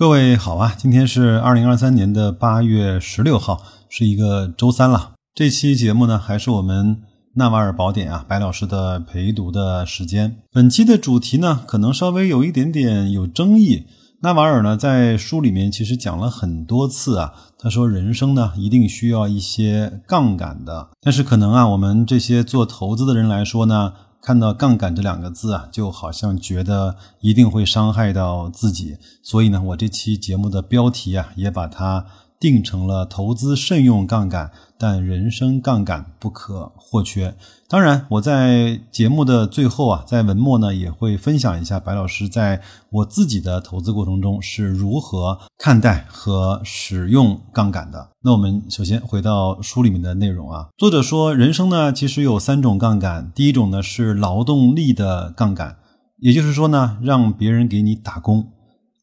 各位好啊，今天是二零二三年的八月十六号，是一个周三了。这期节目呢，还是我们《纳瓦尔宝典》啊，白老师的陪读的时间。本期的主题呢，可能稍微有一点点有争议。纳瓦尔呢，在书里面其实讲了很多次啊，他说人生呢，一定需要一些杠杆的。但是可能啊，我们这些做投资的人来说呢。看到“杠杆”这两个字啊，就好像觉得一定会伤害到自己，所以呢，我这期节目的标题啊，也把它。定成了投资慎用杠杆，但人生杠杆不可或缺。当然，我在节目的最后啊，在文末呢也会分享一下白老师在我自己的投资过程中是如何看待和使用杠杆的。那我们首先回到书里面的内容啊，作者说，人生呢其实有三种杠杆，第一种呢是劳动力的杠杆，也就是说呢，让别人给你打工。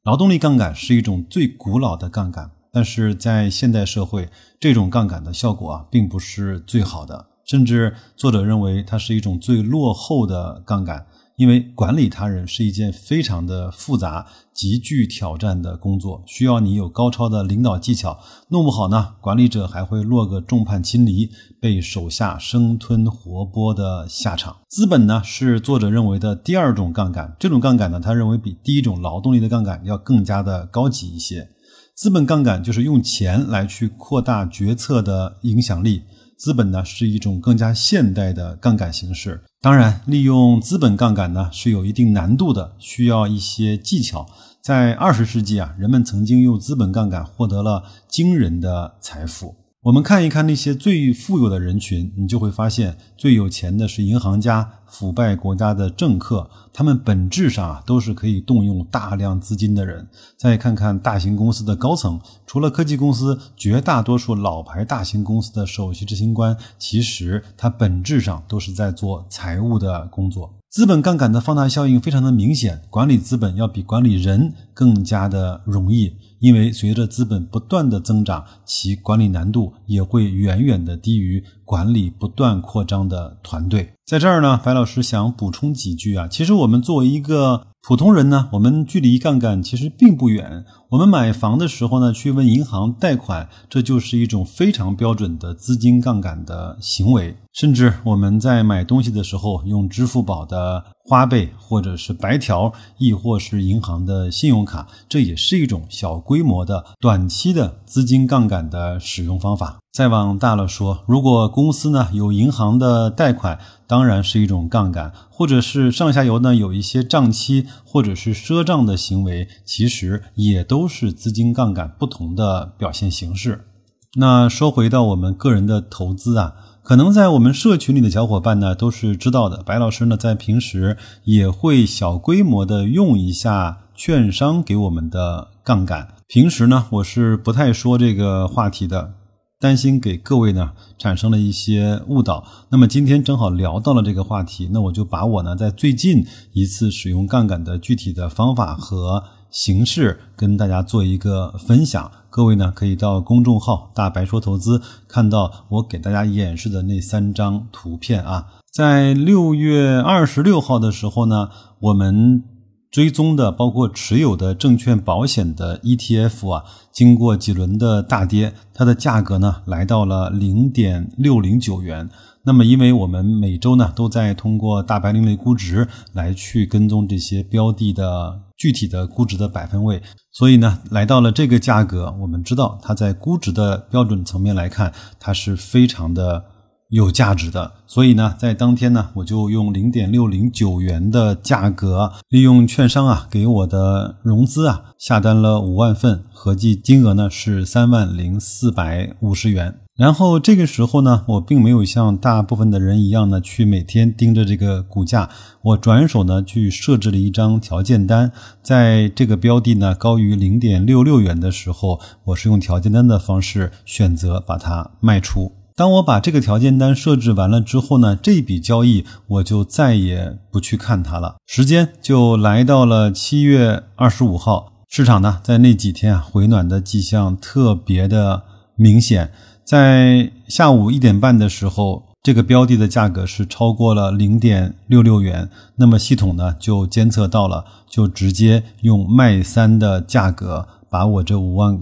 劳动力杠杆是一种最古老的杠杆。但是在现代社会，这种杠杆的效果啊，并不是最好的，甚至作者认为它是一种最落后的杠杆。因为管理他人是一件非常的复杂、极具挑战的工作，需要你有高超的领导技巧。弄不好呢，管理者还会落个众叛亲离，被手下生吞活剥的下场。资本呢，是作者认为的第二种杠杆。这种杠杆呢，他认为比第一种劳动力的杠杆要更加的高级一些。资本杠杆就是用钱来去扩大决策的影响力。资本呢是一种更加现代的杠杆形式。当然，利用资本杠杆呢是有一定难度的，需要一些技巧。在二十世纪啊，人们曾经用资本杠杆获得了惊人的财富。我们看一看那些最富有的人群，你就会发现，最有钱的是银行家、腐败国家的政客，他们本质上啊都是可以动用大量资金的人。再看看大型公司的高层，除了科技公司，绝大多数老牌大型公司的首席执行官，其实他本质上都是在做财务的工作。资本杠杆的放大效应非常的明显，管理资本要比管理人更加的容易。因为随着资本不断的增长，其管理难度也会远远的低于管理不断扩张的团队。在这儿呢，白老师想补充几句啊。其实我们作为一个普通人呢，我们距离杠杆其实并不远。我们买房的时候呢，去问银行贷款，这就是一种非常标准的资金杠杆的行为。甚至我们在买东西的时候，用支付宝的花呗或者是白条，亦或是银行的信用卡，这也是一种小规模的短期的资金杠杆的使用方法。再往大了说，如果公司呢有银行的贷款，当然是一种杠杆，或者是上下游呢有一些账期或者是赊账的行为，其实也都是资金杠杆不同的表现形式。那说回到我们个人的投资啊。可能在我们社群里的小伙伴呢，都是知道的。白老师呢，在平时也会小规模的用一下券商给我们的杠杆。平时呢，我是不太说这个话题的，担心给各位呢产生了一些误导。那么今天正好聊到了这个话题，那我就把我呢在最近一次使用杠杆的具体的方法和。形式跟大家做一个分享，各位呢可以到公众号“大白说投资”看到我给大家演示的那三张图片啊。在六月二十六号的时候呢，我们追踪的包括持有的证券保险的 ETF 啊，经过几轮的大跌，它的价格呢来到了零点六零九元。那么，因为我们每周呢都在通过大白另类估值来去跟踪这些标的的具体的估值的百分位，所以呢，来到了这个价格，我们知道它在估值的标准层面来看，它是非常的有价值的。所以呢，在当天呢，我就用零点六零九元的价格，利用券商啊给我的融资啊下单了五万份，合计金额呢是三万零四百五十元。然后这个时候呢，我并没有像大部分的人一样呢，去每天盯着这个股价，我转手呢去设置了一张条件单，在这个标的呢高于零点六六元的时候，我是用条件单的方式选择把它卖出。当我把这个条件单设置完了之后呢，这笔交易我就再也不去看它了。时间就来到了七月二十五号，市场呢在那几天啊回暖的迹象特别的明显。在下午一点半的时候，这个标的的价格是超过了零点六六元，那么系统呢就监测到了，就直接用卖三的价格把我这五万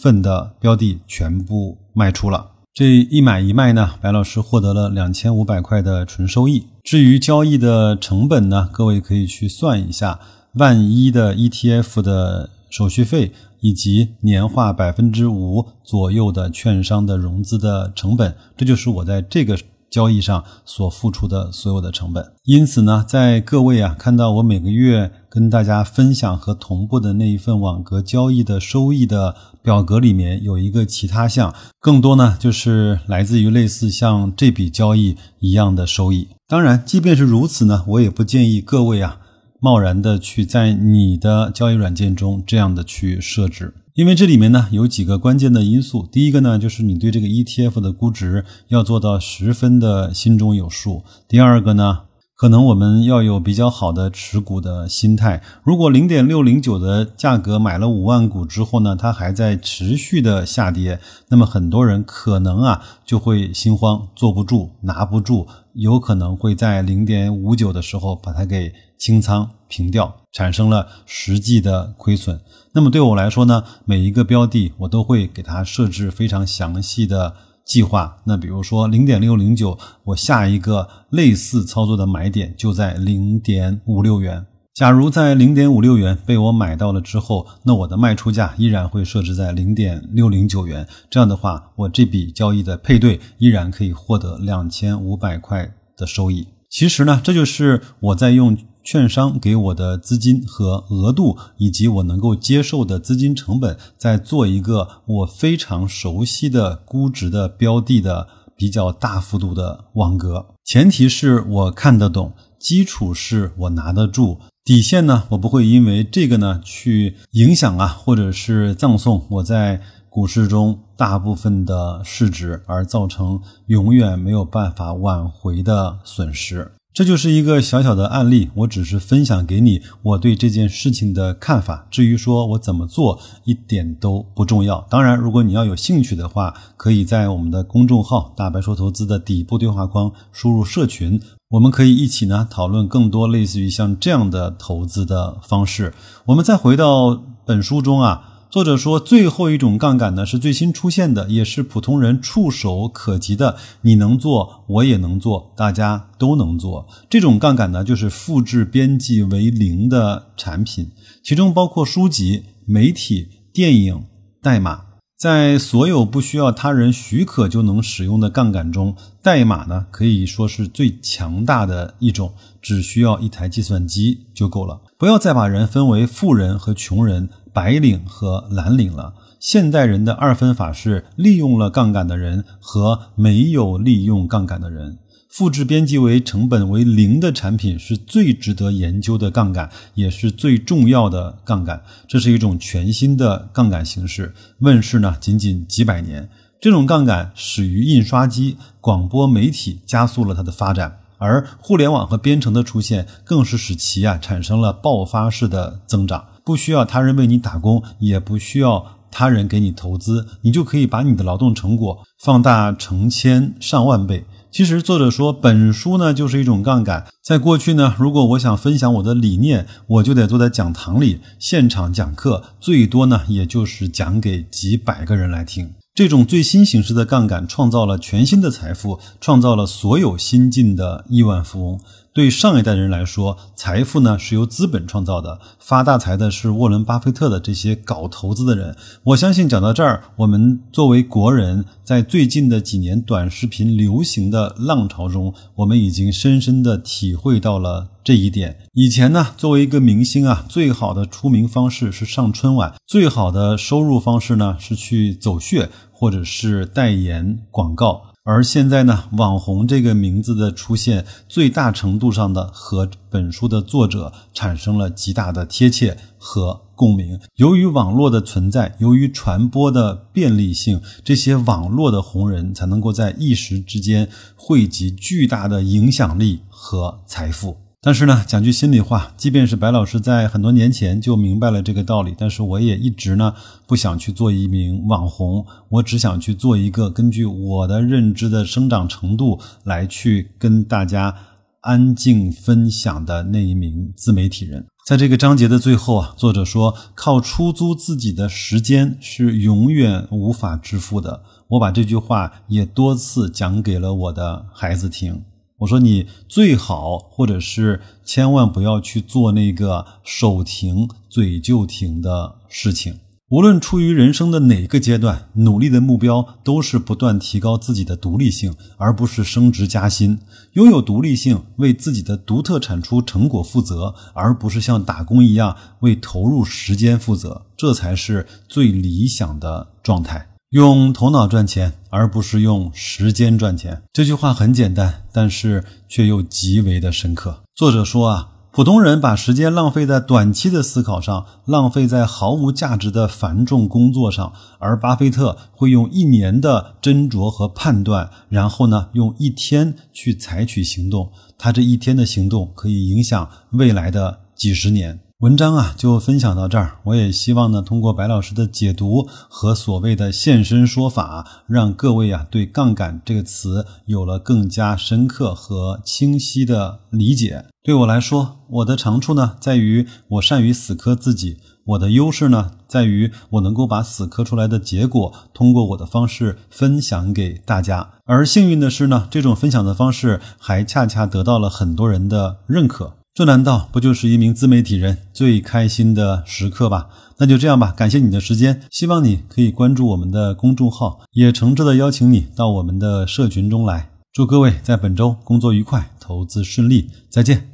份的标的全部卖出了。这一买一卖呢，白老师获得了两千五百块的纯收益。至于交易的成本呢，各位可以去算一下，万一的 ETF 的手续费以及年化百分之五左右的券商的融资的成本，这就是我在这个。交易上所付出的所有的成本，因此呢，在各位啊看到我每个月跟大家分享和同步的那一份网格交易的收益的表格里面，有一个其他项，更多呢就是来自于类似像这笔交易一样的收益。当然，即便是如此呢，我也不建议各位啊贸然的去在你的交易软件中这样的去设置。因为这里面呢有几个关键的因素，第一个呢就是你对这个 ETF 的估值要做到十分的心中有数。第二个呢，可能我们要有比较好的持股的心态。如果零点六零九的价格买了五万股之后呢，它还在持续的下跌，那么很多人可能啊就会心慌，坐不住，拿不住，有可能会在零点五九的时候把它给清仓平掉，产生了实际的亏损。那么对我来说呢，每一个标的我都会给它设置非常详细的计划。那比如说零点六零九，我下一个类似操作的买点就在零点五六元。假如在零点五六元被我买到了之后，那我的卖出价依然会设置在零点六零九元。这样的话，我这笔交易的配对依然可以获得两千五百块的收益。其实呢，这就是我在用。券商给我的资金和额度，以及我能够接受的资金成本，在做一个我非常熟悉的估值的标的的比较大幅度的网格。前提是我看得懂，基础是我拿得住，底线呢，我不会因为这个呢去影响啊，或者是葬送我在股市中大部分的市值，而造成永远没有办法挽回的损失。这就是一个小小的案例，我只是分享给你我对这件事情的看法。至于说我怎么做，一点都不重要。当然，如果你要有兴趣的话，可以在我们的公众号“大白说投资”的底部对话框输入“社群”，我们可以一起呢讨论更多类似于像这样的投资的方式。我们再回到本书中啊。作者说，最后一种杠杆呢是最新出现的，也是普通人触手可及的。你能做，我也能做，大家都能做。这种杠杆呢，就是复制边际为零的产品，其中包括书籍、媒体、电影、代码。在所有不需要他人许可就能使用的杠杆中，代码呢可以说是最强大的一种，只需要一台计算机就够了。不要再把人分为富人和穷人。白领和蓝领了。现代人的二分法是利用了杠杆的人和没有利用杠杆的人。复制编辑为成本为零的产品是最值得研究的杠杆，也是最重要的杠杆。这是一种全新的杠杆形式，问世呢仅仅几百年。这种杠杆始于印刷机、广播媒体，加速了它的发展。而互联网和编程的出现，更是使其啊产生了爆发式的增长。不需要他人为你打工，也不需要他人给你投资，你就可以把你的劳动成果放大成千上万倍。其实作者说，本书呢就是一种杠杆。在过去呢，如果我想分享我的理念，我就得坐在讲堂里现场讲课，最多呢也就是讲给几百个人来听。这种最新形式的杠杆创造了全新的财富，创造了所有新晋的亿万富翁。对上一代人来说，财富呢是由资本创造的，发大财的是沃伦·巴菲特的这些搞投资的人。我相信讲到这儿，我们作为国人，在最近的几年短视频流行的浪潮中，我们已经深深的体会到了这一点。以前呢，作为一个明星啊，最好的出名方式是上春晚，最好的收入方式呢是去走穴或者是代言广告。而现在呢，网红这个名字的出现，最大程度上的和本书的作者产生了极大的贴切和共鸣。由于网络的存在，由于传播的便利性，这些网络的红人才能够在一时之间汇集巨大的影响力和财富。但是呢，讲句心里话，即便是白老师在很多年前就明白了这个道理，但是我也一直呢不想去做一名网红，我只想去做一个根据我的认知的生长程度来去跟大家安静分享的那一名自媒体人。在这个章节的最后啊，作者说，靠出租自己的时间是永远无法致富的。我把这句话也多次讲给了我的孩子听。我说，你最好或者是千万不要去做那个手停嘴就停的事情。无论处于人生的哪个阶段，努力的目标都是不断提高自己的独立性，而不是升职加薪。拥有独立性，为自己的独特产出成果负责，而不是像打工一样为投入时间负责，这才是最理想的状态。用头脑赚钱，而不是用时间赚钱。这句话很简单，但是却又极为的深刻。作者说啊。普通人把时间浪费在短期的思考上，浪费在毫无价值的繁重工作上，而巴菲特会用一年的斟酌和判断，然后呢，用一天去采取行动。他这一天的行动可以影响未来的几十年。文章啊，就分享到这儿。我也希望呢，通过白老师的解读和所谓的现身说法，让各位啊，对“杠杆”这个词有了更加深刻和清晰的理解。对我来说，我的长处呢，在于我善于死磕自己；我的优势呢，在于我能够把死磕出来的结果，通过我的方式分享给大家。而幸运的是呢，这种分享的方式还恰恰得到了很多人的认可。这难道不就是一名自媒体人最开心的时刻吧？那就这样吧，感谢你的时间，希望你可以关注我们的公众号，也诚挚的邀请你到我们的社群中来。祝各位在本周工作愉快，投资顺利，再见。